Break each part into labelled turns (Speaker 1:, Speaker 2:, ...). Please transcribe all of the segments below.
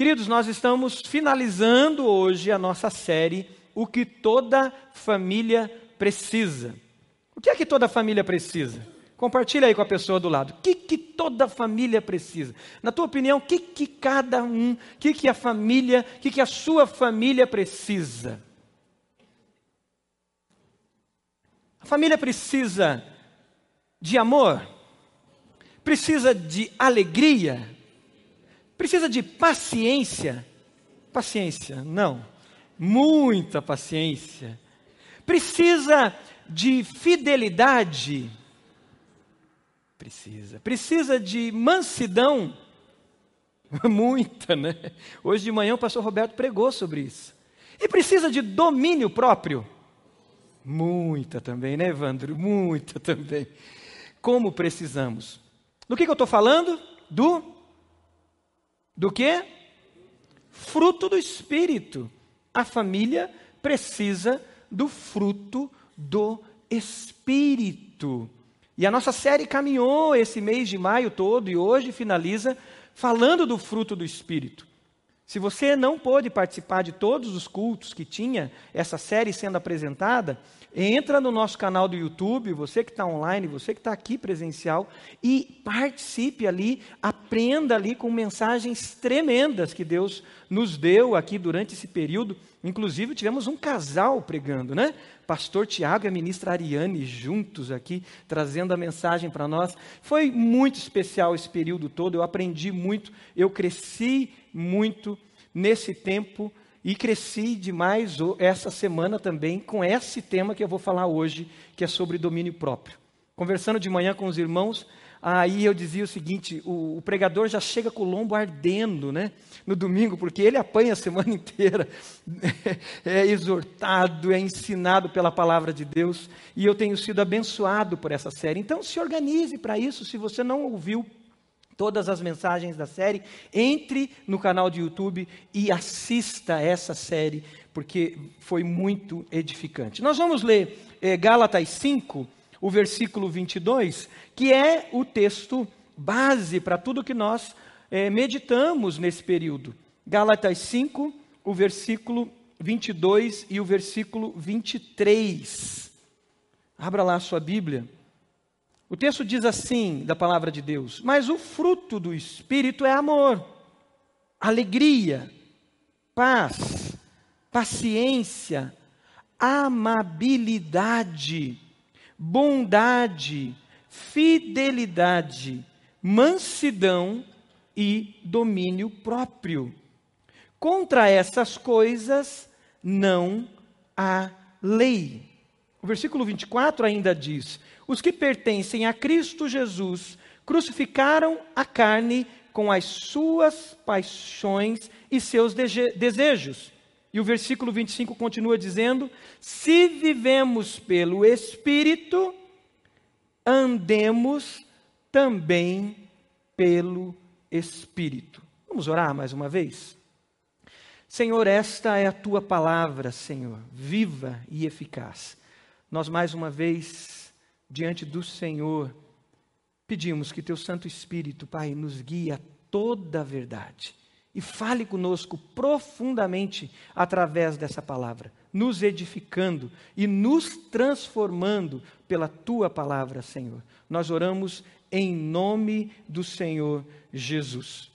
Speaker 1: Queridos, nós estamos finalizando hoje a nossa série O que toda família precisa. O que é que toda família precisa? Compartilha aí com a pessoa do lado. O que, que toda família precisa? Na tua opinião, o que, que cada um, o que, que a família, o que, que a sua família precisa? A família precisa de amor, precisa de alegria, precisa de paciência. Paciência, não, muita paciência. Precisa de fidelidade. Precisa. Precisa de mansidão. Muita, né? Hoje de manhã o pastor Roberto pregou sobre isso. E precisa de domínio próprio. Muita também, né, Evandro? Muita também. Como precisamos. Do que, que eu estou falando? Do. Do que? Fruto do Espírito. A família precisa do fruto do Espírito. E a nossa série caminhou esse mês de maio todo e hoje finaliza falando do fruto do Espírito. Se você não pôde participar de todos os cultos que tinha essa série sendo apresentada, entra no nosso canal do YouTube, você que está online, você que está aqui presencial, e participe ali, aprenda ali com mensagens tremendas que Deus nos deu aqui durante esse período. Inclusive, tivemos um casal pregando, né? Pastor Tiago e a ministra Ariane juntos aqui, trazendo a mensagem para nós. Foi muito especial esse período todo, eu aprendi muito, eu cresci muito nesse tempo e cresci demais essa semana também com esse tema que eu vou falar hoje, que é sobre domínio próprio. Conversando de manhã com os irmãos, aí eu dizia o seguinte: o, o, pregador já chega com o lombo ardendo, né? No domingo, porque ele apanha a semana inteira, é exortado, é ensinado pela palavra de Deus, e eu tenho sido abençoado por essa série. Então, se organize para isso. Se você não ouviu todas as mensagens da série, entre no canal de YouTube e assista essa série, porque foi muito edificante. Nós vamos ler eh, Gálatas 5, o versículo 22, que é o texto base para tudo que nós eh, meditamos nesse período. Gálatas 5, o versículo 22 e o versículo 23. Abra lá a sua Bíblia. O texto diz assim, da palavra de Deus: Mas o fruto do Espírito é amor, alegria, paz, paciência, amabilidade, bondade, fidelidade, mansidão e domínio próprio. Contra essas coisas não há lei. O versículo 24 ainda diz: os que pertencem a Cristo Jesus crucificaram a carne com as suas paixões e seus desejos. E o versículo 25 continua dizendo: Se vivemos pelo Espírito, andemos também pelo Espírito. Vamos orar mais uma vez? Senhor, esta é a tua palavra, Senhor, viva e eficaz. Nós mais uma vez diante do Senhor, pedimos que Teu Santo Espírito, Pai, nos guie a toda a verdade e fale conosco profundamente através dessa palavra, nos edificando e nos transformando pela Tua palavra, Senhor. Nós oramos em nome do Senhor Jesus.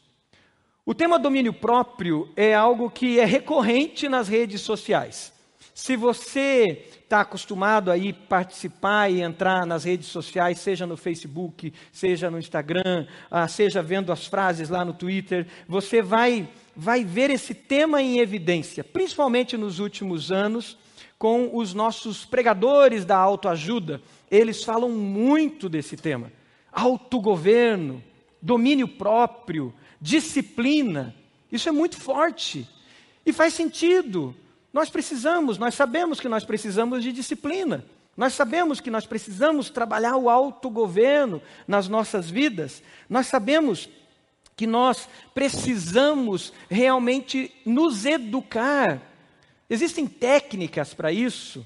Speaker 1: O tema domínio próprio é algo que é recorrente nas redes sociais. Se você está acostumado a ir participar e entrar nas redes sociais, seja no Facebook, seja no Instagram, ah, seja vendo as frases lá no Twitter, você vai, vai ver esse tema em evidência, principalmente nos últimos anos, com os nossos pregadores da autoajuda. Eles falam muito desse tema. Autogoverno, domínio próprio, disciplina. Isso é muito forte. E faz sentido. Nós precisamos, nós sabemos que nós precisamos de disciplina. Nós sabemos que nós precisamos trabalhar o autogoverno nas nossas vidas. Nós sabemos que nós precisamos realmente nos educar. Existem técnicas para isso.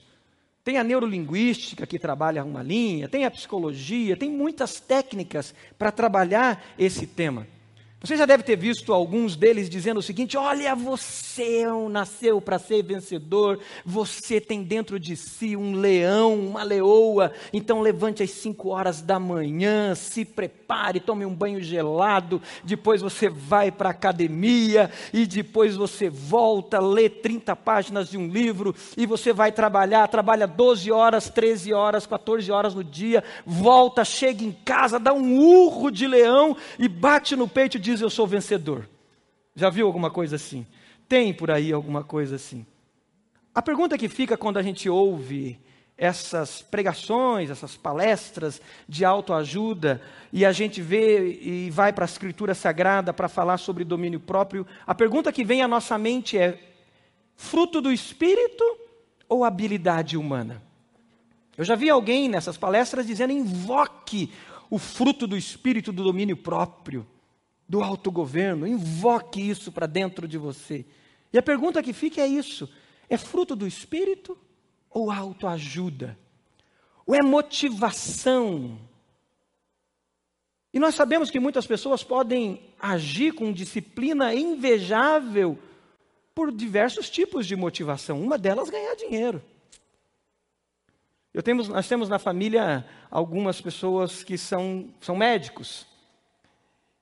Speaker 1: Tem a neurolinguística que trabalha uma linha, tem a psicologia, tem muitas técnicas para trabalhar esse tema. Você já deve ter visto alguns deles dizendo o seguinte: olha, você nasceu para ser vencedor, você tem dentro de si um leão, uma leoa, então levante às 5 horas da manhã, se prepare, tome um banho gelado, depois você vai para a academia e depois você volta, lê 30 páginas de um livro e você vai trabalhar, trabalha 12 horas, 13 horas, 14 horas no dia, volta, chega em casa, dá um urro de leão e bate no peito e diz: Eu sou vencedor. Já viu alguma coisa assim? Tem por aí alguma coisa assim? A pergunta que fica quando a gente ouve essas pregações, essas palestras de autoajuda, e a gente vê e vai para a Escritura Sagrada para falar sobre domínio próprio, a pergunta que vem à nossa mente é: fruto do espírito ou habilidade humana? Eu já vi alguém nessas palestras dizendo: invoque o fruto do espírito do domínio próprio do autogoverno, invoque isso para dentro de você. E a pergunta que fica é isso: é fruto do espírito ou autoajuda? Ou é motivação? E nós sabemos que muitas pessoas podem agir com disciplina invejável por diversos tipos de motivação. Uma delas ganhar dinheiro. Temos, nós temos na família algumas pessoas que são, são médicos.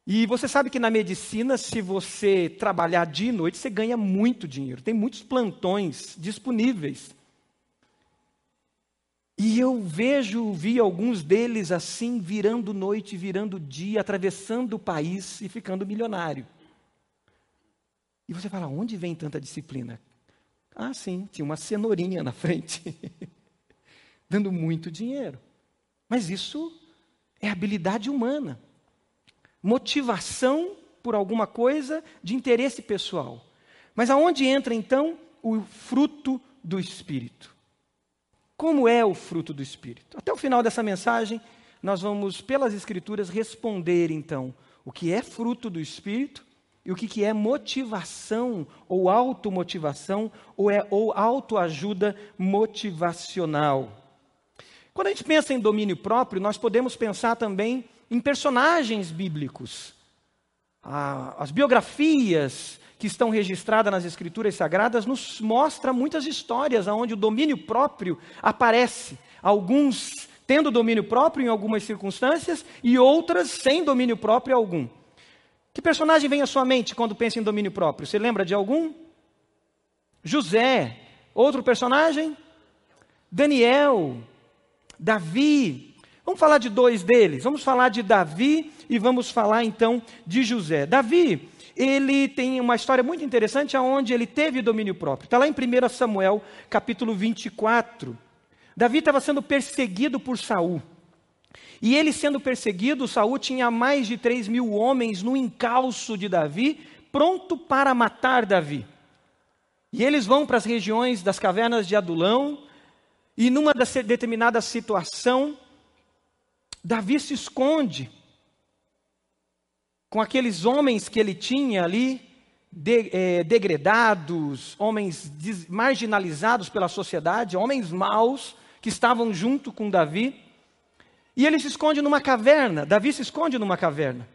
Speaker 1: E você sabe que na medicina, se você trabalhar dia e noite, você ganha muito dinheiro. Tem muitos plantões disponíveis. E eu vejo, vi alguns deles assim, virando noite, virando dia, atravessando o país e ficando milionário. E você fala, onde vem tanta disciplina? Ah, sim, tinha uma cenourinha na frente, dando muito dinheiro. Mas isso é habilidade humana motivação por alguma coisa de interesse pessoal. Mas aonde entra então o fruto do Espírito? Como é o fruto do Espírito? Até o final dessa mensagem, nós vamos, pelas Escrituras, responder então o que é fruto do Espírito e o que, que é motivação ou automotivação ou, é, ou autoajuda motivacional. Quando a gente pensa em domínio próprio, nós podemos pensar também em personagens bíblicos. as biografias que estão registradas nas Escrituras Sagradas nos mostram muitas histórias onde o domínio próprio aparece. Alguns tendo domínio próprio em algumas circunstâncias e outras sem domínio próprio algum. Que personagem vem à sua mente quando pensa em domínio próprio? Você lembra de algum? José. Outro personagem? Daniel. Davi. Vamos falar de dois deles. Vamos falar de Davi e vamos falar então de José. Davi, ele tem uma história muito interessante onde ele teve domínio próprio. Está lá em 1 Samuel, capítulo 24. Davi estava sendo perseguido por Saul. E ele sendo perseguido, Saul tinha mais de 3 mil homens no encalço de Davi, pronto para matar Davi. E eles vão para as regiões das cavernas de Adulão, e numa determinada situação, Davi se esconde com aqueles homens que ele tinha ali, de, é, degredados, homens des, marginalizados pela sociedade, homens maus que estavam junto com Davi. E ele se esconde numa caverna. Davi se esconde numa caverna.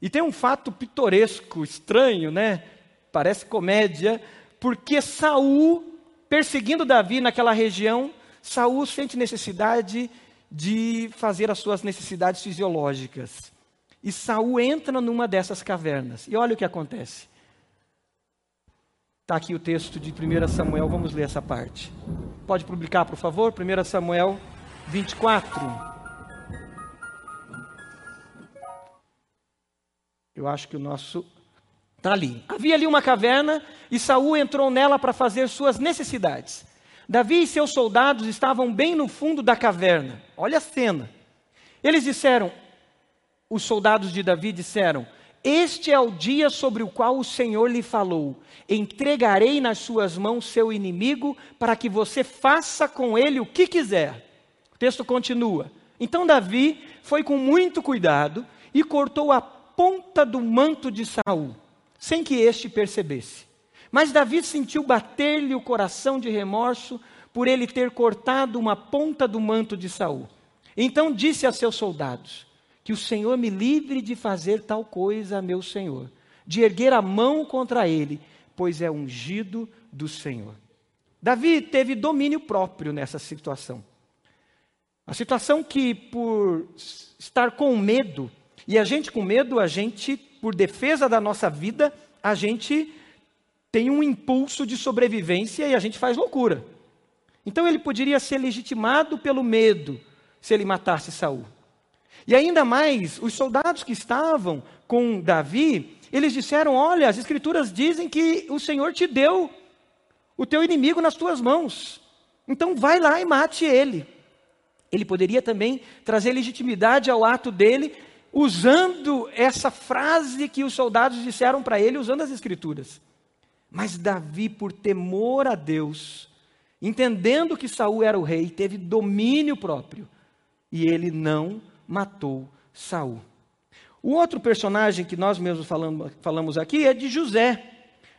Speaker 1: E tem um fato pitoresco, estranho, né? Parece comédia, porque Saul, perseguindo Davi naquela região, Saul sente necessidade de fazer as suas necessidades fisiológicas. E Saul entra numa dessas cavernas. E olha o que acontece. Está aqui o texto de 1 Samuel, vamos ler essa parte. Pode publicar, por favor? 1 Samuel 24. Eu acho que o nosso está ali. Havia ali uma caverna e Saul entrou nela para fazer suas necessidades. Davi e seus soldados estavam bem no fundo da caverna. Olha a cena. Eles disseram, os soldados de Davi disseram: Este é o dia sobre o qual o Senhor lhe falou: Entregarei nas suas mãos seu inimigo, para que você faça com ele o que quiser. O texto continua. Então Davi foi com muito cuidado e cortou a ponta do manto de Saul, sem que este percebesse. Mas Davi sentiu bater-lhe o coração de remorso por ele ter cortado uma ponta do manto de Saul. Então disse a seus soldados: que o Senhor me livre de fazer tal coisa a meu Senhor, de erguer a mão contra ele, pois é ungido do Senhor. Davi teve domínio próprio nessa situação. A situação que, por estar com medo, e a gente com medo, a gente, por defesa da nossa vida, a gente tem um impulso de sobrevivência e a gente faz loucura. Então ele poderia ser legitimado pelo medo se ele matasse Saul. E ainda mais, os soldados que estavam com Davi, eles disseram: Olha, as escrituras dizem que o Senhor te deu o teu inimigo nas tuas mãos. Então vai lá e mate ele. Ele poderia também trazer legitimidade ao ato dele, usando essa frase que os soldados disseram para ele, usando as escrituras. Mas Davi, por temor a Deus, entendendo que Saul era o rei, teve domínio próprio e ele não matou Saul. O outro personagem que nós mesmos falamos, falamos aqui é de José.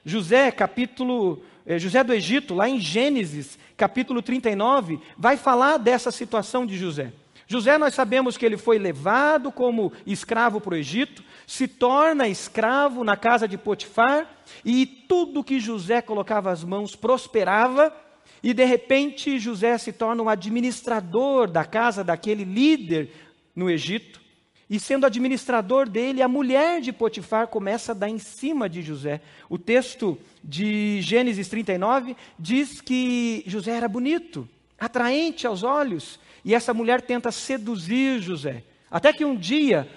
Speaker 1: José, capítulo é, José do Egito, lá em Gênesis, capítulo 39, vai falar dessa situação de José. José, nós sabemos que ele foi levado como escravo para o Egito, se torna escravo na casa de Potifar, e tudo que José colocava as mãos prosperava, e de repente José se torna o administrador da casa daquele líder no Egito. E sendo administrador dele, a mulher de Potifar começa a dar em cima de José. O texto de Gênesis 39 diz que José era bonito, atraente aos olhos, e essa mulher tenta seduzir José. Até que um dia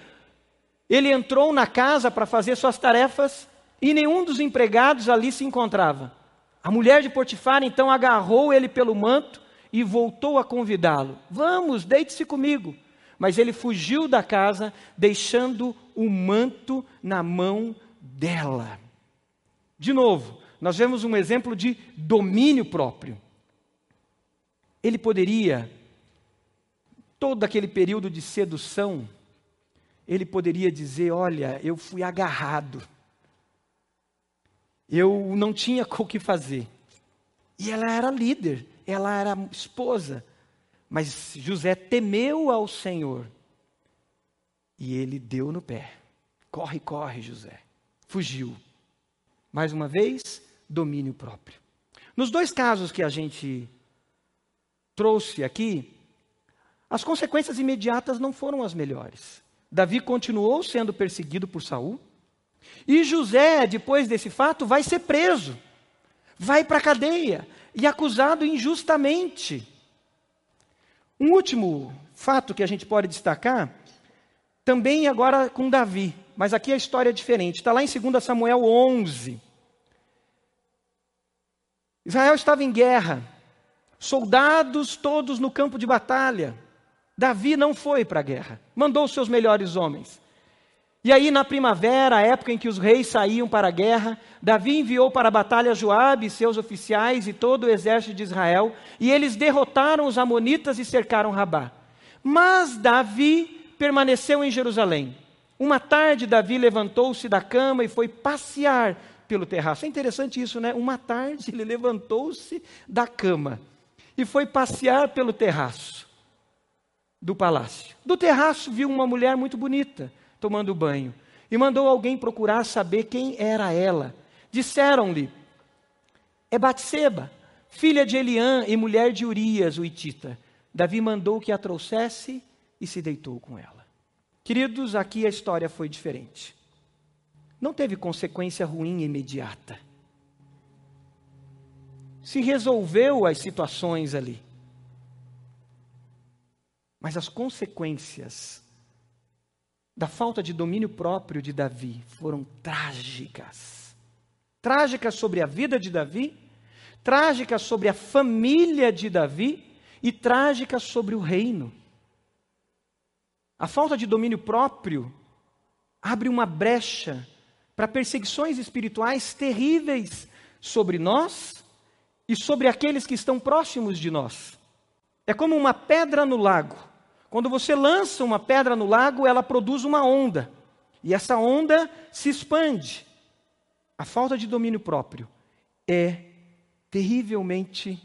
Speaker 1: ele entrou na casa para fazer suas tarefas e nenhum dos empregados ali se encontrava. A mulher de Potifar então agarrou ele pelo manto e voltou a convidá-lo: Vamos, deite-se comigo. Mas ele fugiu da casa, deixando o manto na mão dela. De novo, nós vemos um exemplo de domínio próprio. Ele poderia, todo aquele período de sedução, ele poderia dizer: Olha, eu fui agarrado, eu não tinha o que fazer. E ela era líder, ela era esposa. Mas José temeu ao Senhor e ele deu no pé. Corre, corre, José. Fugiu. Mais uma vez, domínio próprio. Nos dois casos que a gente trouxe aqui, as consequências imediatas não foram as melhores. Davi continuou sendo perseguido por Saul, e José, depois desse fato, vai ser preso, vai para a cadeia e acusado injustamente. Um último fato que a gente pode destacar, também agora com Davi, mas aqui a história é diferente. Está lá em 2 Samuel 11. Israel estava em guerra, soldados todos no campo de batalha. Davi não foi para a guerra, mandou seus melhores homens. E aí, na primavera, a época em que os reis saíam para a guerra, Davi enviou para a batalha Joabe, seus oficiais e todo o exército de Israel, e eles derrotaram os amonitas e cercaram Rabá. Mas Davi permaneceu em Jerusalém. Uma tarde, Davi levantou-se da cama e foi passear pelo terraço. É interessante isso, né? Uma tarde ele levantou-se da cama e foi passear pelo terraço do palácio. Do terraço viu uma mulher muito bonita tomando banho e mandou alguém procurar saber quem era ela. Disseram-lhe: É Batseba, filha de Eliã e mulher de Urias, o Itita. Davi mandou que a trouxesse e se deitou com ela. Queridos, aqui a história foi diferente. Não teve consequência ruim imediata. Se resolveu as situações ali. Mas as consequências da falta de domínio próprio de Davi foram trágicas. Trágicas sobre a vida de Davi, trágicas sobre a família de Davi e trágicas sobre o reino. A falta de domínio próprio abre uma brecha para perseguições espirituais terríveis sobre nós e sobre aqueles que estão próximos de nós. É como uma pedra no lago quando você lança uma pedra no lago, ela produz uma onda. E essa onda se expande. A falta de domínio próprio é terrivelmente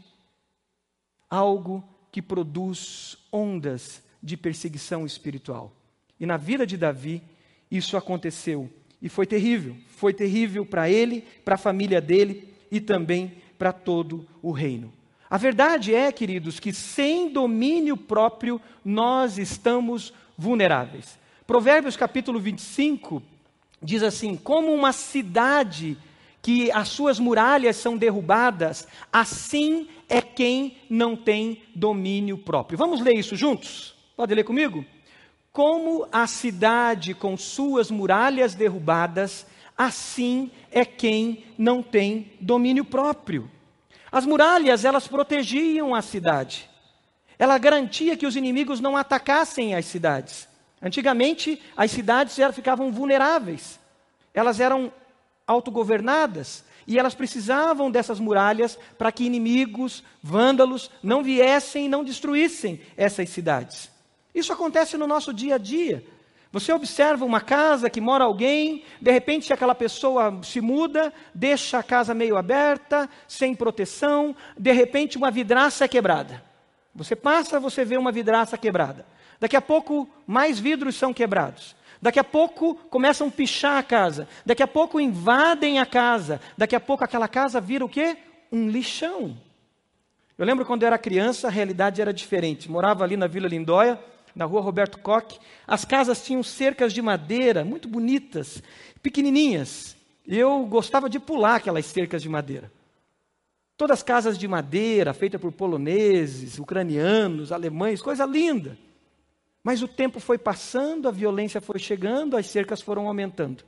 Speaker 1: algo que produz ondas de perseguição espiritual. e na vida de Davi, isso aconteceu. E foi terrível. Foi terrível para ele, para a família dele e também para todo o reino. A verdade é, queridos, que sem domínio próprio nós estamos vulneráveis. Provérbios capítulo 25 diz assim: Como uma cidade que as suas muralhas são derrubadas, assim é quem não tem domínio próprio. Vamos ler isso juntos? Pode ler comigo? Como a cidade com suas muralhas derrubadas, assim é quem não tem domínio próprio. As muralhas, elas protegiam a cidade. Ela garantia que os inimigos não atacassem as cidades. Antigamente, as cidades ficavam vulneráveis. Elas eram autogovernadas e elas precisavam dessas muralhas para que inimigos, vândalos, não viessem e não destruíssem essas cidades. Isso acontece no nosso dia a dia. Você observa uma casa que mora alguém, de repente aquela pessoa se muda, deixa a casa meio aberta, sem proteção, de repente uma vidraça é quebrada. Você passa, você vê uma vidraça quebrada. Daqui a pouco mais vidros são quebrados. Daqui a pouco começam a pichar a casa. Daqui a pouco invadem a casa. Daqui a pouco aquela casa vira o quê? Um lixão. Eu lembro quando eu era criança, a realidade era diferente. Morava ali na Vila Lindóia, na rua Roberto Koch. As casas tinham cercas de madeira, muito bonitas, pequenininhas. Eu gostava de pular aquelas cercas de madeira. Todas as casas de madeira, feitas por poloneses, ucranianos, alemães, coisa linda. Mas o tempo foi passando, a violência foi chegando, as cercas foram aumentando.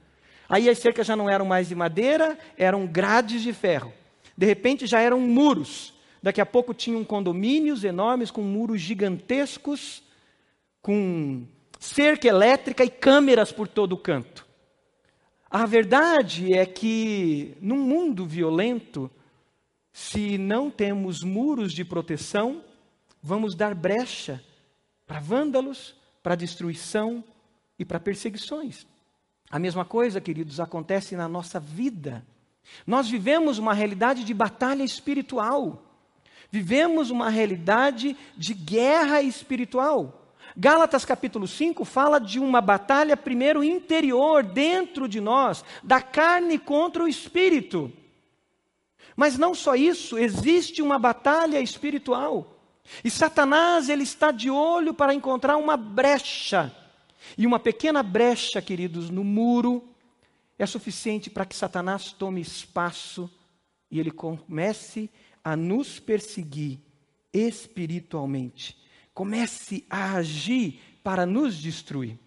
Speaker 1: Aí as cercas já não eram mais de madeira, eram grades de ferro. De repente já eram muros. Daqui a pouco tinham condomínios enormes com muros gigantescos com cerca elétrica e câmeras por todo canto. A verdade é que, num mundo violento, se não temos muros de proteção, vamos dar brecha para vândalos, para destruição e para perseguições. A mesma coisa, queridos, acontece na nossa vida. Nós vivemos uma realidade de batalha espiritual. Vivemos uma realidade de guerra espiritual. Gálatas capítulo 5 fala de uma batalha, primeiro interior, dentro de nós, da carne contra o espírito. Mas não só isso, existe uma batalha espiritual. E Satanás, ele está de olho para encontrar uma brecha. E uma pequena brecha, queridos, no muro, é suficiente para que Satanás tome espaço e ele comece a nos perseguir espiritualmente comece a agir para nos destruir.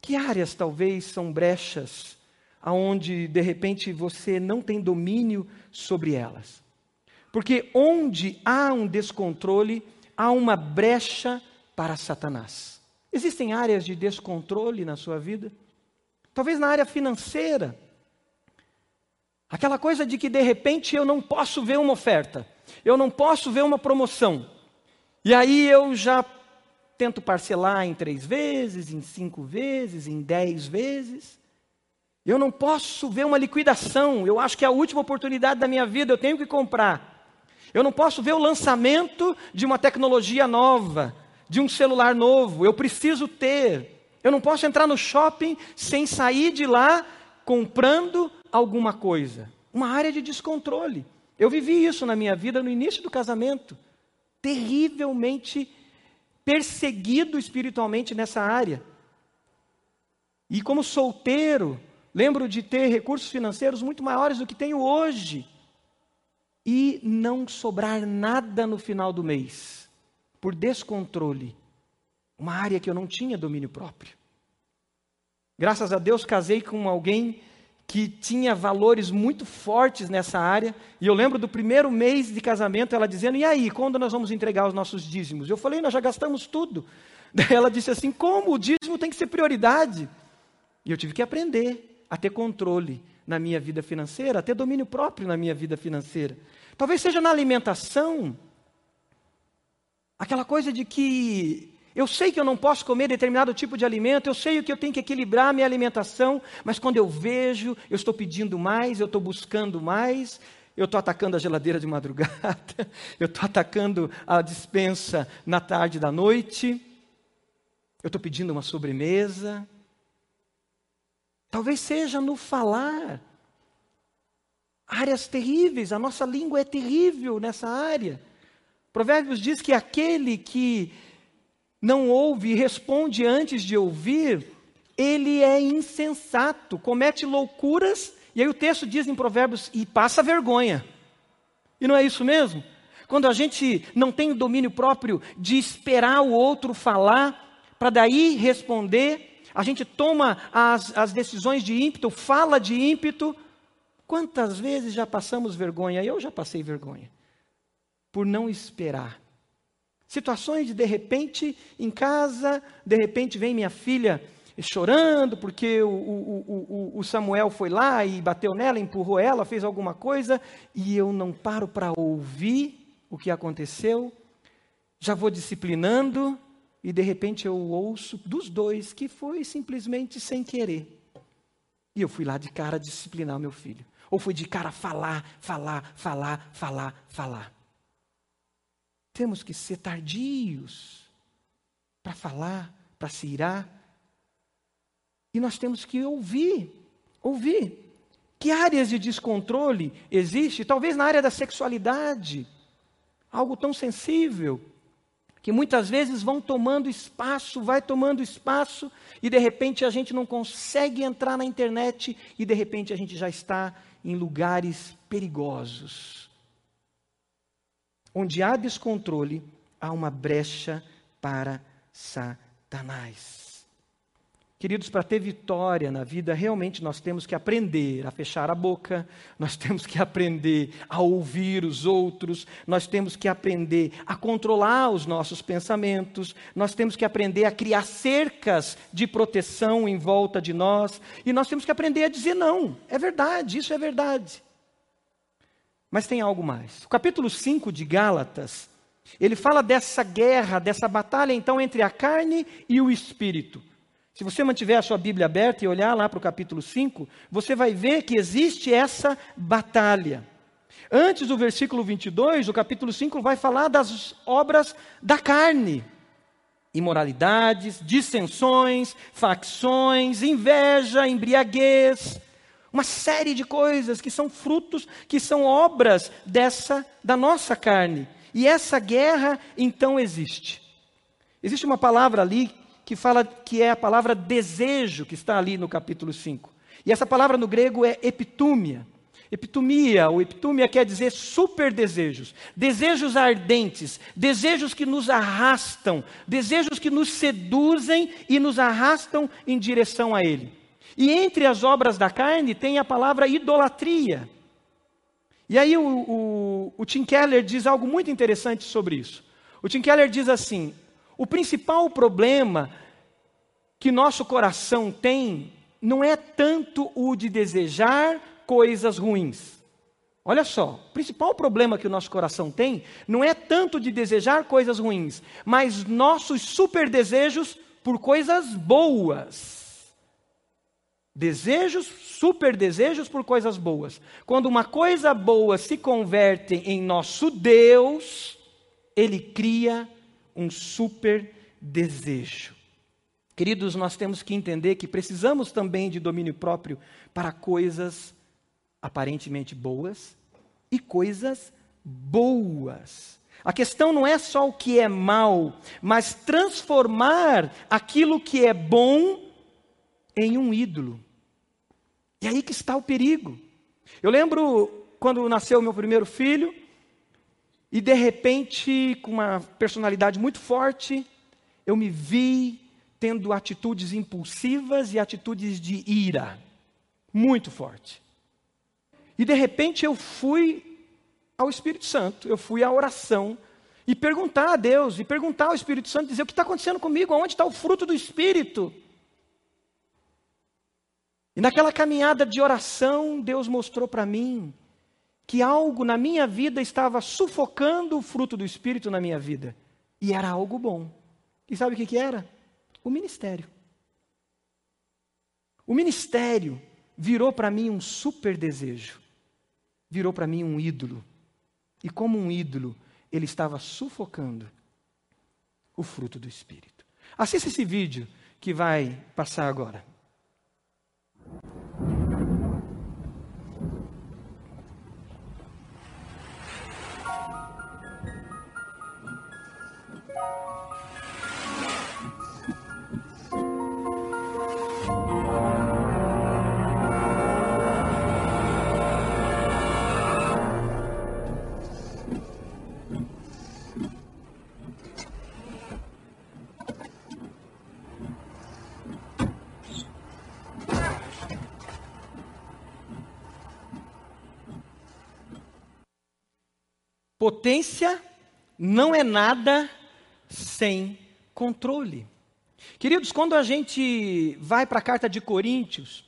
Speaker 1: Que áreas talvez são brechas aonde de repente você não tem domínio sobre elas? Porque onde há um descontrole, há uma brecha para Satanás. Existem áreas de descontrole na sua vida? Talvez na área financeira. Aquela coisa de que de repente eu não posso ver uma oferta eu não posso ver uma promoção. E aí eu já tento parcelar em três vezes, em cinco vezes, em dez vezes. Eu não posso ver uma liquidação. Eu acho que é a última oportunidade da minha vida, eu tenho que comprar. Eu não posso ver o lançamento de uma tecnologia nova, de um celular novo. Eu preciso ter. Eu não posso entrar no shopping sem sair de lá comprando alguma coisa. Uma área de descontrole. Eu vivi isso na minha vida no início do casamento, terrivelmente perseguido espiritualmente nessa área. E como solteiro, lembro de ter recursos financeiros muito maiores do que tenho hoje e não sobrar nada no final do mês, por descontrole, uma área que eu não tinha domínio próprio. Graças a Deus casei com alguém que tinha valores muito fortes nessa área. E eu lembro do primeiro mês de casamento, ela dizendo: E aí, quando nós vamos entregar os nossos dízimos? Eu falei: Nós já gastamos tudo. Daí ela disse assim: Como? O dízimo tem que ser prioridade. E eu tive que aprender a ter controle na minha vida financeira, a ter domínio próprio na minha vida financeira. Talvez seja na alimentação. Aquela coisa de que eu sei que eu não posso comer determinado tipo de alimento, eu sei que eu tenho que equilibrar a minha alimentação, mas quando eu vejo, eu estou pedindo mais, eu estou buscando mais, eu estou atacando a geladeira de madrugada, eu estou atacando a dispensa na tarde da noite, eu estou pedindo uma sobremesa. Talvez seja no falar. Áreas terríveis, a nossa língua é terrível nessa área. Provérbios diz que aquele que não ouve e responde antes de ouvir, ele é insensato, comete loucuras, e aí o texto diz em Provérbios, e passa vergonha. E não é isso mesmo? Quando a gente não tem o domínio próprio de esperar o outro falar, para daí responder, a gente toma as, as decisões de ímpeto, fala de ímpeto. Quantas vezes já passamos vergonha? Eu já passei vergonha. Por não esperar. Situações de, de repente, em casa, de repente vem minha filha chorando porque o, o, o, o, Samuel foi lá e bateu nela, empurrou ela, fez alguma coisa, e eu não paro para ouvir o que aconteceu, já vou disciplinando, e de repente eu ouço dos dois que foi simplesmente sem querer. E eu fui lá de cara disciplinar meu filho. Ou fui de cara falar, falar, falar, falar, falar. Temos que ser tardios para falar, para se irar, e nós temos que ouvir, ouvir. Que áreas de descontrole existe? Talvez na área da sexualidade, algo tão sensível, que muitas vezes vão tomando espaço, vai tomando espaço, e de repente a gente não consegue entrar na internet, e de repente a gente já está em lugares perigosos. Onde há descontrole, há uma brecha para Satanás. Queridos, para ter vitória na vida, realmente nós temos que aprender a fechar a boca, nós temos que aprender a ouvir os outros, nós temos que aprender a controlar os nossos pensamentos, nós temos que aprender a criar cercas de proteção em volta de nós, e nós temos que aprender a dizer não. É verdade, isso é verdade. Mas tem algo mais. O capítulo 5 de Gálatas, ele fala dessa guerra, dessa batalha então entre a carne e o espírito. Se você mantiver a sua Bíblia aberta e olhar lá para o capítulo 5, você vai ver que existe essa batalha. Antes do versículo 22, o capítulo 5 vai falar das obras da carne: imoralidades, dissensões, facções, inveja, embriaguez, uma série de coisas que são frutos, que são obras dessa da nossa carne. E essa guerra então existe. Existe uma palavra ali que fala que é a palavra desejo que está ali no capítulo 5. E essa palavra no grego é epitúmia. Epitumia ou epitúmia quer dizer super desejos, desejos ardentes, desejos que nos arrastam, desejos que nos seduzem e nos arrastam em direção a Ele. E entre as obras da carne tem a palavra idolatria. E aí o, o, o Tim Keller diz algo muito interessante sobre isso. O Tim Keller diz assim: o principal problema que nosso coração tem não é tanto o de desejar coisas ruins. Olha só, o principal problema que o nosso coração tem não é tanto de desejar coisas ruins, mas nossos super desejos por coisas boas. Desejos, super desejos por coisas boas. Quando uma coisa boa se converte em nosso Deus, ele cria um super desejo. Queridos, nós temos que entender que precisamos também de domínio próprio para coisas aparentemente boas e coisas boas. A questão não é só o que é mal, mas transformar aquilo que é bom em um ídolo. E aí que está o perigo. Eu lembro quando nasceu meu primeiro filho, e de repente, com uma personalidade muito forte, eu me vi tendo atitudes impulsivas e atitudes de ira, muito forte. E de repente eu fui ao Espírito Santo, eu fui à oração e perguntar a Deus, e perguntar ao Espírito Santo, dizer o que está acontecendo comigo, onde está o fruto do Espírito? E naquela caminhada de oração, Deus mostrou para mim que algo na minha vida estava sufocando o fruto do Espírito na minha vida. E era algo bom. E sabe o que, que era? O ministério. O ministério virou para mim um super desejo. virou para mim um ídolo. E como um ídolo, ele estava sufocando o fruto do Espírito. Assista esse vídeo que vai passar agora. Potência não é nada sem controle. Queridos, quando a gente vai para a carta de Coríntios,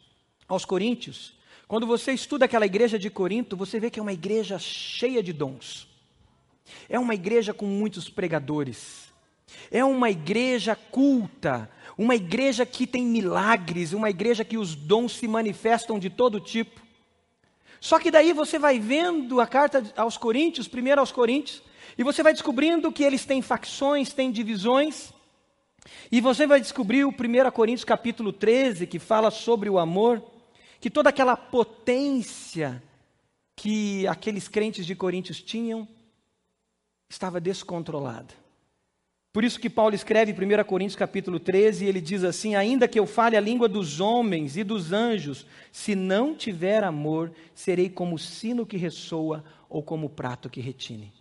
Speaker 1: aos Coríntios, quando você estuda aquela igreja de Corinto, você vê que é uma igreja cheia de dons. É uma igreja com muitos pregadores. É uma igreja culta, uma igreja que tem milagres, uma igreja que os dons se manifestam de todo tipo. Só que daí você vai vendo a carta aos Coríntios, primeiro aos Coríntios, e você vai descobrindo que eles têm facções, têm divisões. E você vai descobrir o 1 Coríntios capítulo 13, que fala sobre o amor, que toda aquela potência que aqueles crentes de Coríntios tinham estava descontrolada. Por isso que Paulo escreve em 1 Coríntios capítulo 13, ele diz assim: Ainda que eu fale a língua dos homens e dos anjos, se não tiver amor, serei como o sino que ressoa ou como o prato que retine.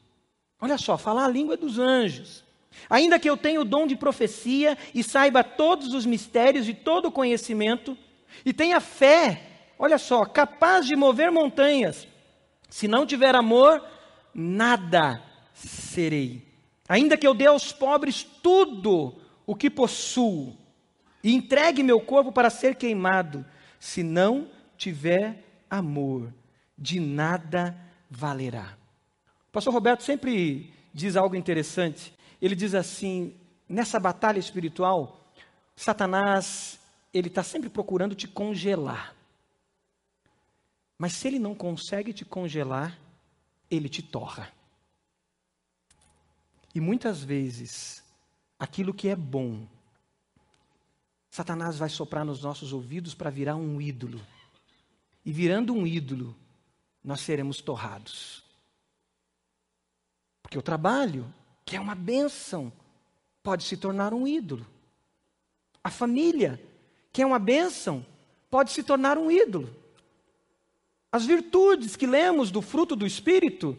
Speaker 1: Olha só, falar a língua dos anjos. Ainda que eu tenha o dom de profecia e saiba todos os mistérios e todo o conhecimento, e tenha fé, olha só, capaz de mover montanhas, se não tiver amor, nada serei. Ainda que eu dê aos pobres tudo o que possuo e entregue meu corpo para ser queimado, se não tiver amor, de nada valerá. O pastor Roberto sempre diz algo interessante. Ele diz assim: nessa batalha espiritual, Satanás ele está sempre procurando te congelar. Mas se ele não consegue te congelar, ele te torra. E muitas vezes, aquilo que é bom, Satanás vai soprar nos nossos ouvidos para virar um ídolo. E virando um ídolo, nós seremos torrados. Porque o trabalho, que é uma bênção, pode se tornar um ídolo. A família, que é uma bênção, pode se tornar um ídolo. As virtudes que lemos do fruto do Espírito,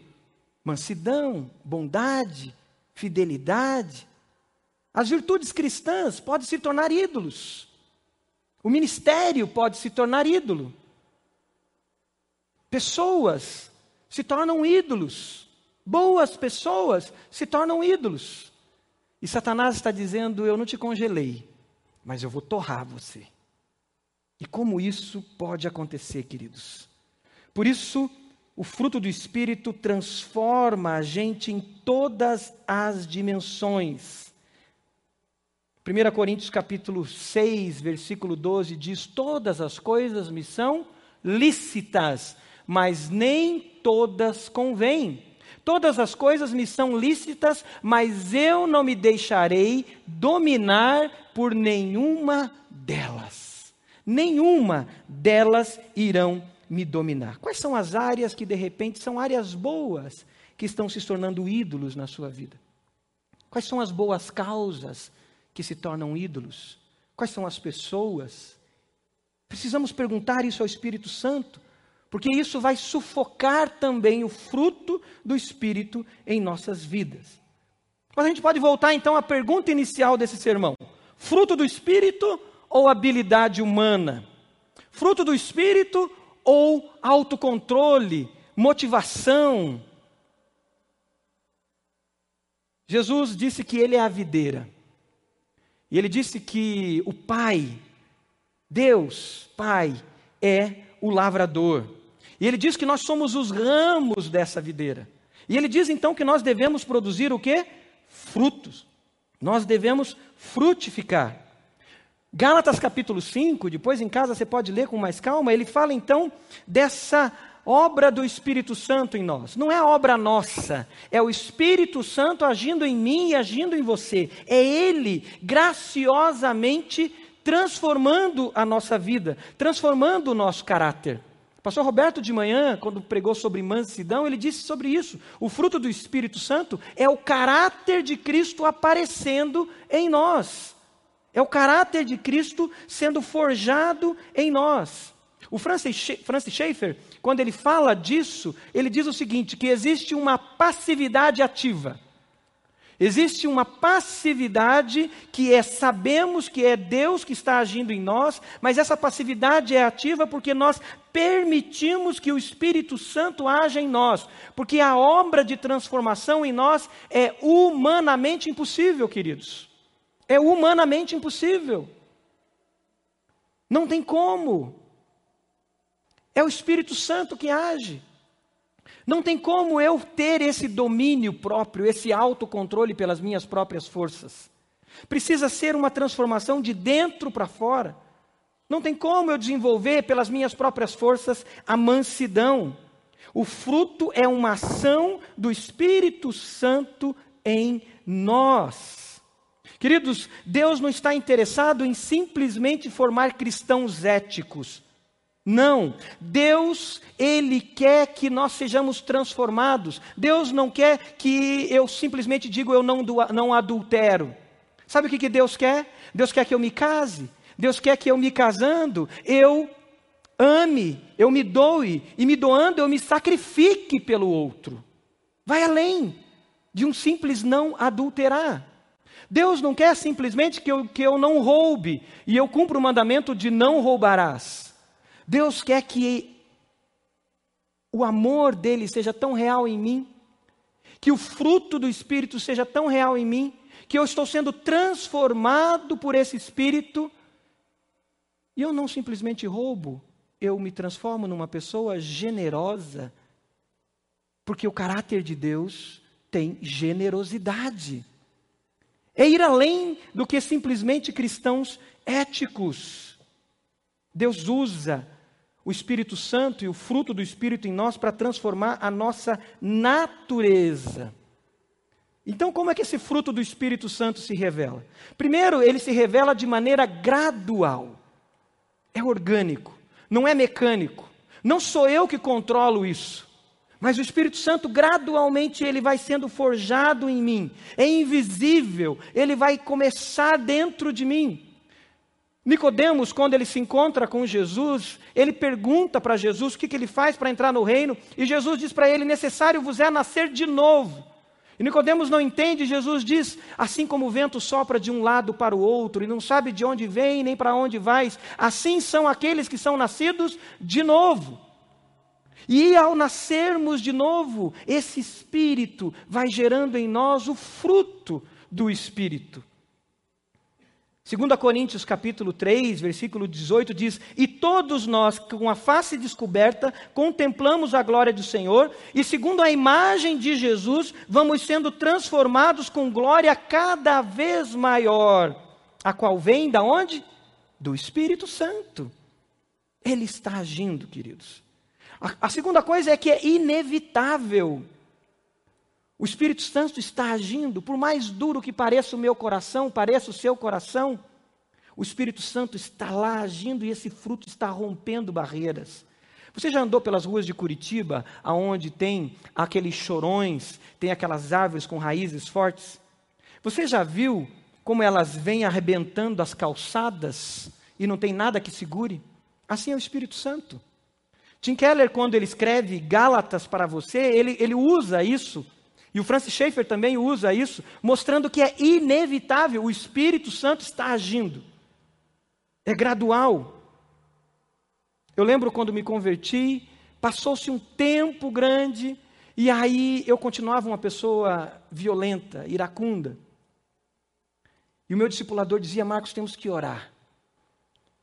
Speaker 1: mansidão, bondade, fidelidade. As virtudes cristãs podem se tornar ídolos. O ministério pode se tornar ídolo. Pessoas se tornam ídolos. Boas pessoas se tornam ídolos. E Satanás está dizendo: Eu não te congelei, mas eu vou torrar você. E como isso pode acontecer, queridos? Por isso, o fruto do Espírito transforma a gente em todas as dimensões. 1 Coríntios capítulo 6, versículo 12 diz: Todas as coisas me são lícitas, mas nem todas convêm. Todas as coisas me são lícitas, mas eu não me deixarei dominar por nenhuma delas. Nenhuma delas irão me dominar? Quais são as áreas que de repente são áreas boas que estão se tornando ídolos na sua vida? Quais são as boas causas que se tornam ídolos? Quais são as pessoas? Precisamos perguntar isso ao Espírito Santo, porque isso vai sufocar também o fruto do Espírito em nossas vidas. Mas a gente pode voltar então à pergunta inicial desse sermão: fruto do Espírito ou habilidade humana? Fruto do Espírito ou autocontrole, motivação. Jesus disse que ele é a videira. E ele disse que o Pai, Deus, Pai, é o lavrador. E ele diz que nós somos os ramos dessa videira. E ele diz então que nós devemos produzir o quê? Frutos. Nós devemos frutificar. Gálatas capítulo 5, depois em casa você pode ler com mais calma, ele fala então dessa obra do Espírito Santo em nós. Não é obra nossa, é o Espírito Santo agindo em mim e agindo em você. É Ele graciosamente transformando a nossa vida, transformando o nosso caráter. Pastor Roberto de manhã, quando pregou sobre mansidão, ele disse sobre isso. O fruto do Espírito Santo é o caráter de Cristo aparecendo em nós. É o caráter de Cristo sendo forjado em nós. O Francis, Schaeffer, quando ele fala disso, ele diz o seguinte: que existe uma passividade ativa. Existe uma passividade que é sabemos que é Deus que está agindo em nós, mas essa passividade é ativa porque nós permitimos que o Espírito Santo haja em nós, porque a obra de transformação em nós é humanamente impossível, queridos. É humanamente impossível. Não tem como. É o Espírito Santo que age. Não tem como eu ter esse domínio próprio, esse autocontrole pelas minhas próprias forças. Precisa ser uma transformação de dentro para fora. Não tem como eu desenvolver pelas minhas próprias forças a mansidão. O fruto é uma ação do Espírito Santo em nós. Queridos, Deus não está interessado em simplesmente formar cristãos éticos. Não, Deus, Ele quer que nós sejamos transformados. Deus não quer que eu simplesmente diga eu não, não adultero. Sabe o que, que Deus quer? Deus quer que eu me case. Deus quer que eu me casando, eu ame, eu me doe, e me doando eu me sacrifique pelo outro. Vai além de um simples não adulterar. Deus não quer simplesmente que eu, que eu não roube e eu cumpra o mandamento de não roubarás. Deus quer que o amor dele seja tão real em mim, que o fruto do Espírito seja tão real em mim, que eu estou sendo transformado por esse Espírito, e eu não simplesmente roubo, eu me transformo numa pessoa generosa, porque o caráter de Deus tem generosidade. É ir além do que simplesmente cristãos éticos. Deus usa o Espírito Santo e o fruto do Espírito em nós para transformar a nossa natureza. Então, como é que esse fruto do Espírito Santo se revela? Primeiro, ele se revela de maneira gradual. É orgânico, não é mecânico. Não sou eu que controlo isso. Mas o Espírito Santo gradualmente ele vai sendo forjado em mim. É invisível, ele vai começar dentro de mim. Nicodemos, quando ele se encontra com Jesus, ele pergunta para Jesus o que, que ele faz para entrar no reino, e Jesus diz para ele: necessário vos é nascer de novo. E Nicodemos não entende, Jesus diz: assim como o vento sopra de um lado para o outro, e não sabe de onde vem nem para onde vais, assim são aqueles que são nascidos de novo. E ao nascermos de novo, esse Espírito vai gerando em nós o fruto do Espírito. 2 Coríntios capítulo 3, versículo 18 diz: "E todos nós, com a face descoberta, contemplamos a glória do Senhor, e segundo a imagem de Jesus, vamos sendo transformados com glória cada vez maior, a qual vem da onde? Do Espírito Santo. Ele está agindo, queridos. A, a segunda coisa é que é inevitável. O Espírito Santo está agindo, por mais duro que pareça o meu coração, pareça o seu coração, o Espírito Santo está lá agindo e esse fruto está rompendo barreiras. Você já andou pelas ruas de Curitiba, aonde tem aqueles chorões, tem aquelas árvores com raízes fortes? Você já viu como elas vêm arrebentando as calçadas e não tem nada que segure? Assim é o Espírito Santo. Tim Keller, quando ele escreve Gálatas para você, ele, ele usa isso e o Francis Schaeffer também usa isso, mostrando que é inevitável, o Espírito Santo está agindo. É gradual. Eu lembro quando me converti, passou-se um tempo grande, e aí eu continuava uma pessoa violenta, iracunda. E o meu discipulador dizia: Marcos, temos que orar,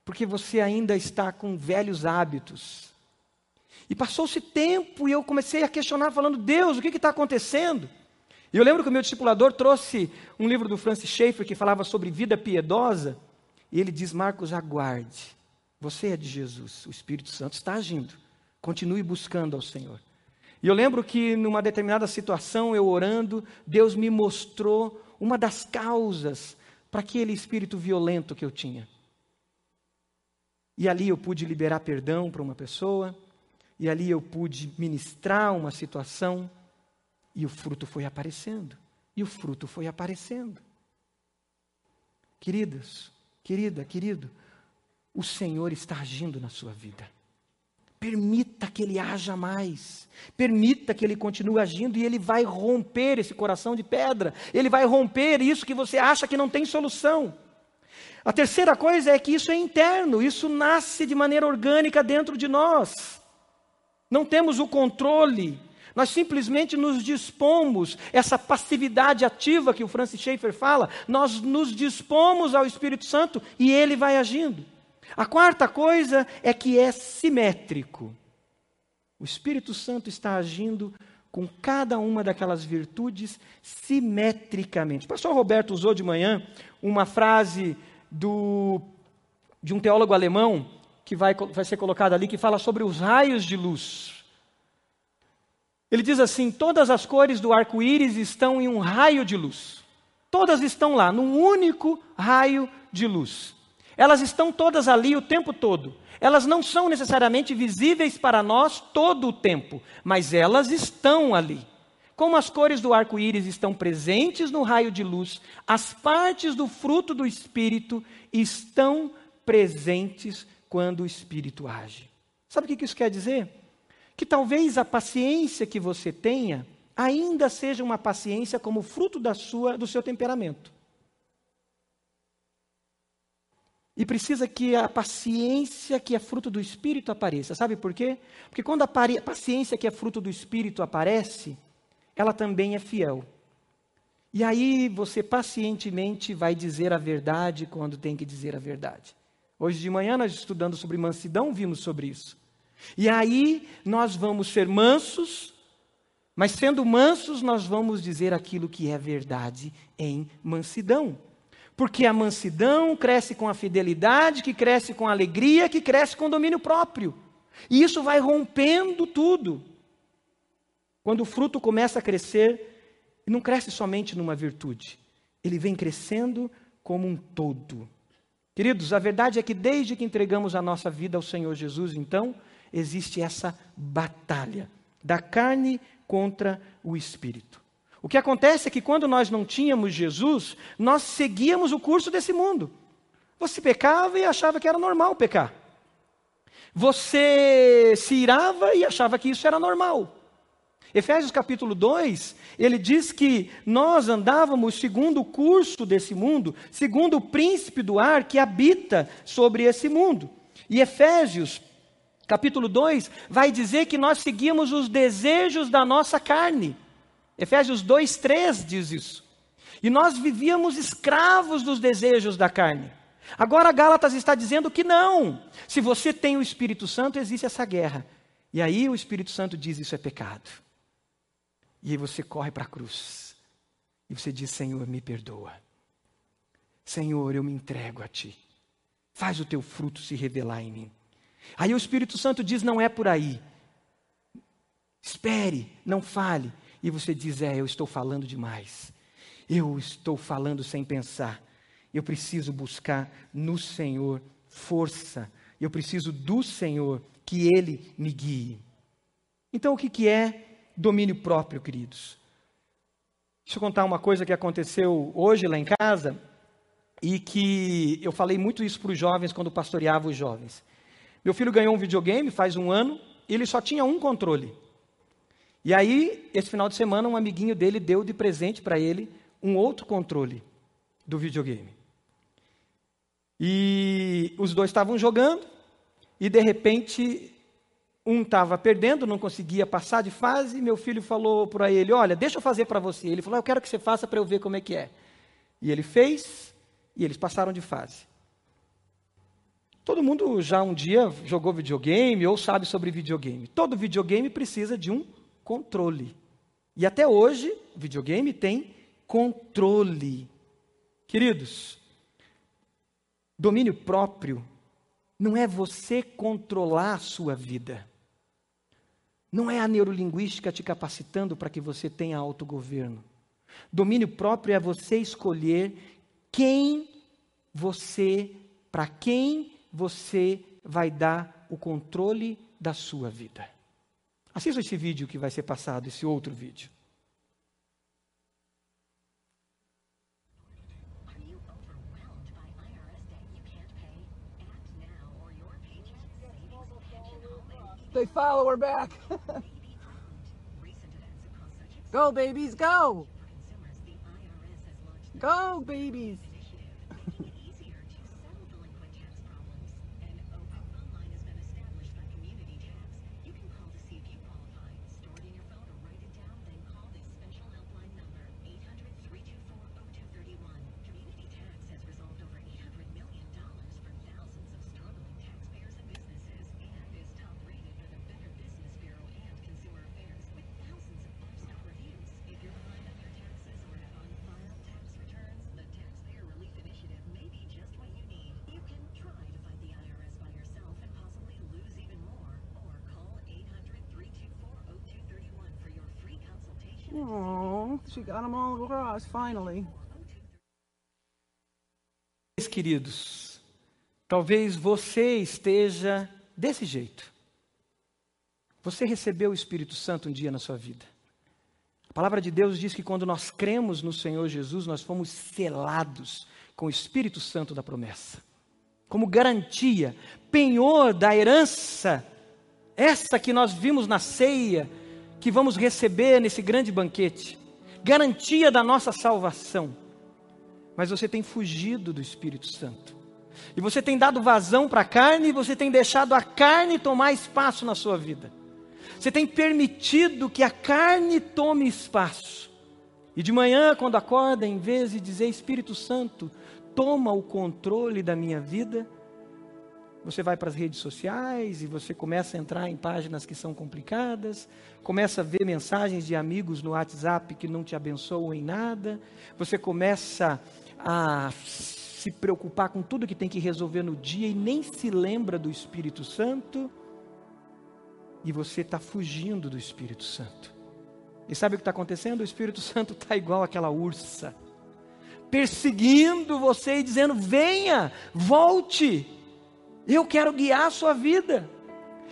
Speaker 1: porque você ainda está com velhos hábitos. E passou-se tempo e eu comecei a questionar, falando: Deus, o que está acontecendo? E eu lembro que o meu discipulador trouxe um livro do Francis Schaeffer que falava sobre vida piedosa. E ele diz: Marcos, aguarde. Você é de Jesus, o Espírito Santo está agindo. Continue buscando ao Senhor. E eu lembro que numa determinada situação, eu orando, Deus me mostrou uma das causas para aquele espírito violento que eu tinha. E ali eu pude liberar perdão para uma pessoa, e ali eu pude ministrar uma situação, e o fruto foi aparecendo. E o fruto foi aparecendo. Queridas, querida, querido, o Senhor está agindo na sua vida. Permita que Ele haja mais. Permita que Ele continue agindo e Ele vai romper esse coração de pedra. Ele vai romper isso que você acha que não tem solução. A terceira coisa é que isso é interno, isso nasce de maneira orgânica dentro de nós. Não temos o controle, nós simplesmente nos dispomos, essa passividade ativa que o Francis Schaeffer fala, nós nos dispomos ao Espírito Santo e ele vai agindo. A quarta coisa é que é simétrico. O Espírito Santo está agindo com cada uma daquelas virtudes simetricamente. O pastor Roberto usou de manhã uma frase do, de um teólogo alemão, que vai, vai ser colocada ali, que fala sobre os raios de luz. Ele diz assim: todas as cores do arco-íris estão em um raio de luz. Todas estão lá, num único raio de luz. Elas estão todas ali o tempo todo. Elas não são necessariamente visíveis para nós todo o tempo, mas elas estão ali. Como as cores do arco-íris estão presentes no raio de luz, as partes do fruto do Espírito estão presentes quando o Espírito age. Sabe o que isso quer dizer? Que talvez a paciência que você tenha ainda seja uma paciência como fruto da sua, do seu temperamento. E precisa que a paciência que é fruto do Espírito apareça. Sabe por quê? Porque quando a paciência que é fruto do Espírito aparece, ela também é fiel. E aí você pacientemente vai dizer a verdade quando tem que dizer a verdade. Hoje de manhã, nós estudando sobre mansidão, vimos sobre isso. E aí nós vamos ser mansos, mas sendo mansos, nós vamos dizer aquilo que é verdade em mansidão. Porque a mansidão cresce com a fidelidade, que cresce com a alegria, que cresce com o domínio próprio. E isso vai rompendo tudo. Quando o fruto começa a crescer, não cresce somente numa virtude, ele vem crescendo como um todo. Queridos, a verdade é que desde que entregamos a nossa vida ao Senhor Jesus, então, existe essa batalha da carne contra o espírito. O que acontece é que quando nós não tínhamos Jesus, nós seguíamos o curso desse mundo. Você pecava e achava que era normal pecar. Você se irava e achava que isso era normal. Efésios capítulo 2, ele diz que nós andávamos segundo o curso desse mundo, segundo o príncipe do ar que habita sobre esse mundo. E Efésios capítulo 2 vai dizer que nós seguimos os desejos da nossa carne. Efésios 2, 3 diz isso. E nós vivíamos escravos dos desejos da carne. Agora Gálatas está dizendo que não. Se você tem o Espírito Santo, existe essa guerra. E aí o Espírito Santo diz: Isso é pecado. E aí você corre para a cruz. E você diz: Senhor, me perdoa. Senhor, eu me entrego a Ti. Faz o teu fruto se revelar em mim. Aí o Espírito Santo diz: Não é por aí. Espere, não fale. E você diz: É, eu estou falando demais. Eu estou falando sem pensar. Eu preciso buscar no Senhor força. Eu preciso do Senhor que Ele me guie. Então, o que, que é domínio próprio, queridos? Deixa eu contar uma coisa que aconteceu hoje lá em casa e que eu falei muito isso para os jovens quando pastoreava os jovens. Meu filho ganhou um videogame faz um ano e ele só tinha um controle. E aí, esse final de semana, um amiguinho dele deu de presente para ele um outro controle do videogame. E os dois estavam jogando, e de repente, um estava perdendo, não conseguia passar de fase, meu filho falou para ele: Olha, deixa eu fazer para você. Ele falou: Eu quero que você faça para eu ver como é que é. E ele fez, e eles passaram de fase. Todo mundo já um dia jogou videogame ou sabe sobre videogame. Todo videogame precisa de um controle. E até hoje, videogame tem controle. Queridos, domínio próprio não é você controlar a sua vida. Não é a neurolinguística te capacitando para que você tenha autogoverno. Domínio próprio é você escolher quem você, para quem você vai dar o controle da sua vida. Assista esse vídeo que vai ser passado, esse outro vídeo.
Speaker 2: They follow her back. go, babies, go. Go, babies. Oh, she got them all across finally.
Speaker 1: Queridos, talvez você esteja desse jeito. Você recebeu o Espírito Santo um dia na sua vida. A palavra de Deus diz que quando nós cremos no Senhor Jesus, nós fomos selados com o Espírito Santo da promessa. Como garantia, penhor da herança, essa que nós vimos na ceia, que vamos receber nesse grande banquete, garantia da nossa salvação. Mas você tem fugido do Espírito Santo. E você tem dado vazão para a carne e você tem deixado a carne tomar espaço na sua vida. Você tem permitido que a carne tome espaço. E de manhã, quando acorda, em vez de dizer Espírito Santo, toma o controle da minha vida, você vai para as redes sociais e você começa a entrar em páginas que são complicadas, começa a ver mensagens de amigos no WhatsApp que não te abençoam em nada, você começa a se preocupar com tudo que tem que resolver no dia e nem se lembra do Espírito Santo, e você está fugindo do Espírito Santo. E sabe o que está acontecendo? O Espírito Santo está igual aquela ursa, perseguindo você e dizendo: venha, volte. Eu quero guiar a sua vida.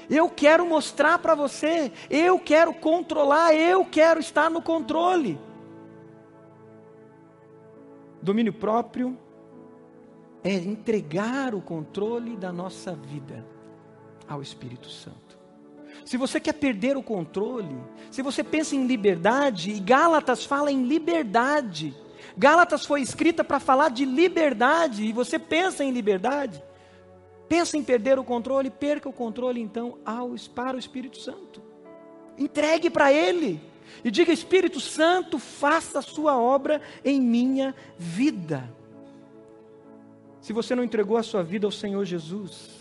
Speaker 1: Eu quero mostrar para você. Eu quero controlar. Eu quero estar no controle. Domínio próprio é entregar o controle da nossa vida ao Espírito Santo. Se você quer perder o controle, se você pensa em liberdade, e Gálatas fala em liberdade. Gálatas foi escrita para falar de liberdade, e você pensa em liberdade pensa em perder o controle, perca o controle então ao, para o Espírito Santo. Entregue para Ele e diga: Espírito Santo, faça a sua obra em minha vida. Se você não entregou a sua vida ao Senhor Jesus,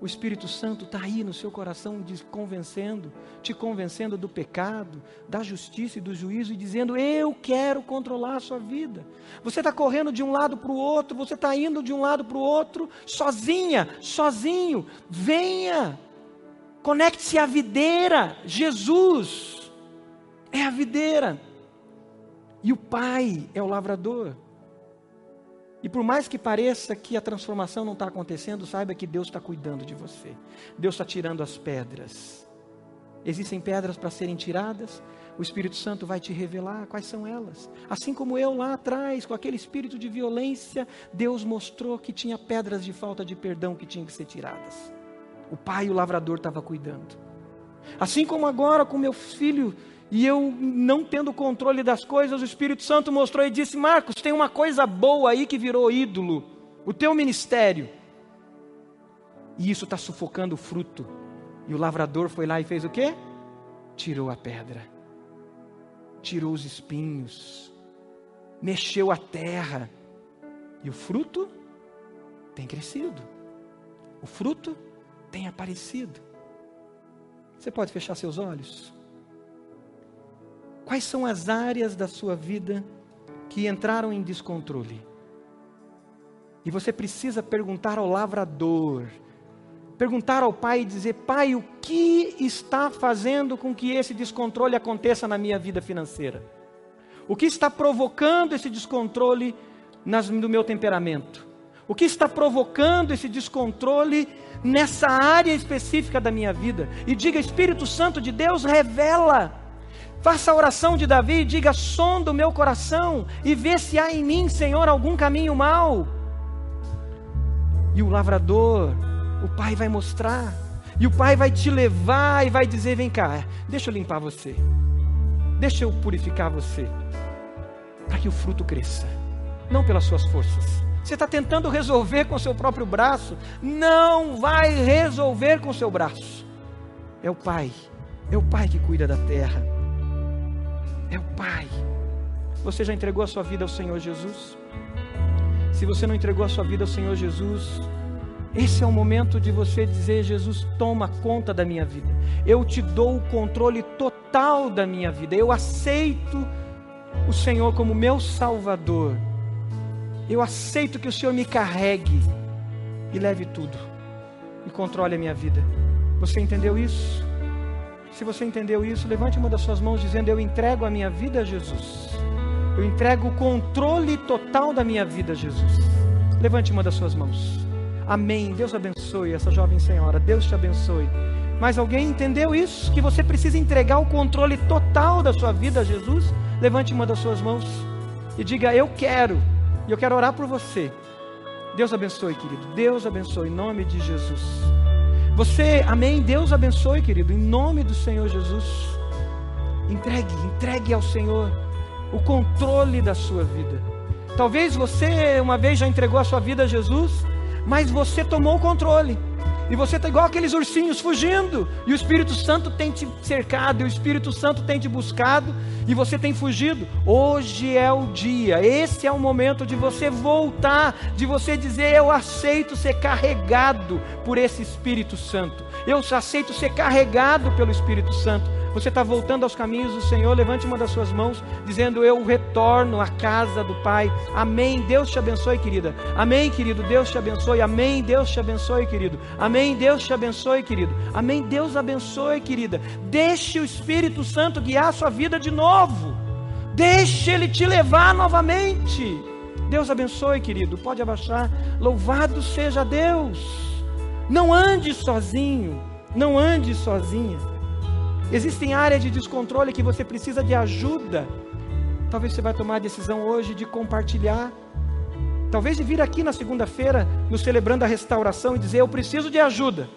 Speaker 1: o Espírito Santo está aí no seu coração, te convencendo, te convencendo do pecado, da justiça e do juízo, e dizendo: Eu quero controlar a sua vida. Você está correndo de um lado para o outro, você está indo de um lado para o outro, sozinha, sozinho. Venha, conecte-se à videira. Jesus é a videira, e o Pai é o lavrador. E por mais que pareça que a transformação não está acontecendo, saiba que Deus está cuidando de você. Deus está tirando as pedras. Existem pedras para serem tiradas, o Espírito Santo vai te revelar quais são elas. Assim como eu lá atrás, com aquele espírito de violência, Deus mostrou que tinha pedras de falta de perdão que tinham que ser tiradas. O pai, o lavrador, estava cuidando. Assim como agora com meu filho e eu, não tendo controle das coisas, o Espírito Santo mostrou e disse: Marcos, tem uma coisa boa aí que virou ídolo, o teu ministério. E isso está sufocando o fruto. E o lavrador foi lá e fez o quê? Tirou a pedra, tirou os espinhos, mexeu a terra. E o fruto tem crescido, o fruto tem aparecido. Você pode fechar seus olhos? Quais são as áreas da sua vida que entraram em descontrole? E você precisa perguntar ao lavrador: perguntar ao Pai e dizer: Pai, o que está fazendo com que esse descontrole aconteça na minha vida financeira? O que está provocando esse descontrole nas, no meu temperamento? O que está provocando esse descontrole nessa área específica da minha vida? E diga: Espírito Santo de Deus, revela. Faça a oração de Davi e diga: sonda o meu coração e vê se há em mim, Senhor, algum caminho mau. E o lavrador, o pai vai mostrar, e o pai vai te levar e vai dizer: vem cá, deixa eu limpar você, deixa eu purificar você, para que o fruto cresça, não pelas suas forças. Você está tentando resolver com o seu próprio braço, não vai resolver com o seu braço. É o pai, é o pai que cuida da terra, é o pai. Você já entregou a sua vida ao Senhor Jesus? Se você não entregou a sua vida ao Senhor Jesus, esse é o momento de você dizer: Jesus, toma conta da minha vida. Eu te dou o controle total da minha vida. Eu aceito o Senhor como meu Salvador. Eu aceito que o Senhor me carregue e leve tudo e controle a minha vida. Você entendeu isso? Se você entendeu isso, levante uma das suas mãos dizendo: Eu entrego a minha vida a Jesus. Eu entrego o controle total da minha vida, Jesus. Levante uma das suas mãos. Amém. Deus abençoe essa jovem senhora. Deus te abençoe. Mas alguém entendeu isso? Que você precisa entregar o controle total da sua vida a Jesus? Levante uma das suas mãos e diga: Eu quero. E eu quero orar por você. Deus abençoe, querido. Deus abençoe em nome de Jesus. Você, amém. Deus abençoe, querido, em nome do Senhor Jesus. Entregue, entregue ao Senhor o controle da sua vida. Talvez você uma vez já entregou a sua vida a Jesus, mas você tomou o controle. E você está igual aqueles ursinhos fugindo. E o Espírito Santo tem te cercado, e o Espírito Santo tem te buscado, e você tem fugido. Hoje é o dia, esse é o momento de você voltar, de você dizer: Eu aceito ser carregado por esse Espírito Santo. Eu aceito ser carregado pelo Espírito Santo você está voltando aos caminhos do Senhor, levante uma das suas mãos, dizendo: Eu retorno à casa do Pai. Amém. Deus te abençoe, querida. Amém, querido. Deus te abençoe. Amém. Deus te abençoe, querido. Amém. Deus te abençoe, querido. Amém. Deus abençoe, querida. Deixe o Espírito Santo guiar a sua vida de novo. Deixe Ele te levar novamente. Deus abençoe, querido. Pode abaixar. Louvado seja Deus. Não ande sozinho. Não ande sozinha. Existem áreas de descontrole que você precisa de ajuda. Talvez você vai tomar a decisão hoje de compartilhar. Talvez de vir aqui na segunda-feira, nos celebrando a restauração, e dizer: Eu preciso de ajuda.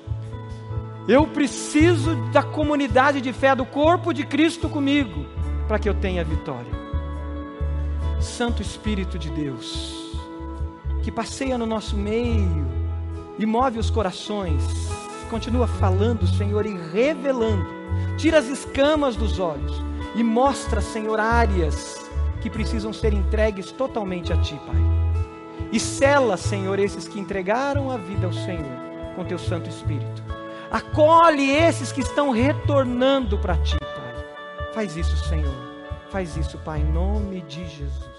Speaker 1: Eu preciso da comunidade de fé, do corpo de Cristo comigo, para que eu tenha vitória. Santo Espírito de Deus, que passeia no nosso meio e move os corações, continua falando, Senhor, e revelando Tira as escamas dos olhos e mostra, Senhor, áreas que precisam ser entregues totalmente a Ti, Pai. E sela, Senhor, esses que entregaram a vida ao Senhor com Teu Santo Espírito. Acolhe esses que estão retornando para Ti, Pai. Faz isso, Senhor. Faz isso, Pai, em nome de Jesus.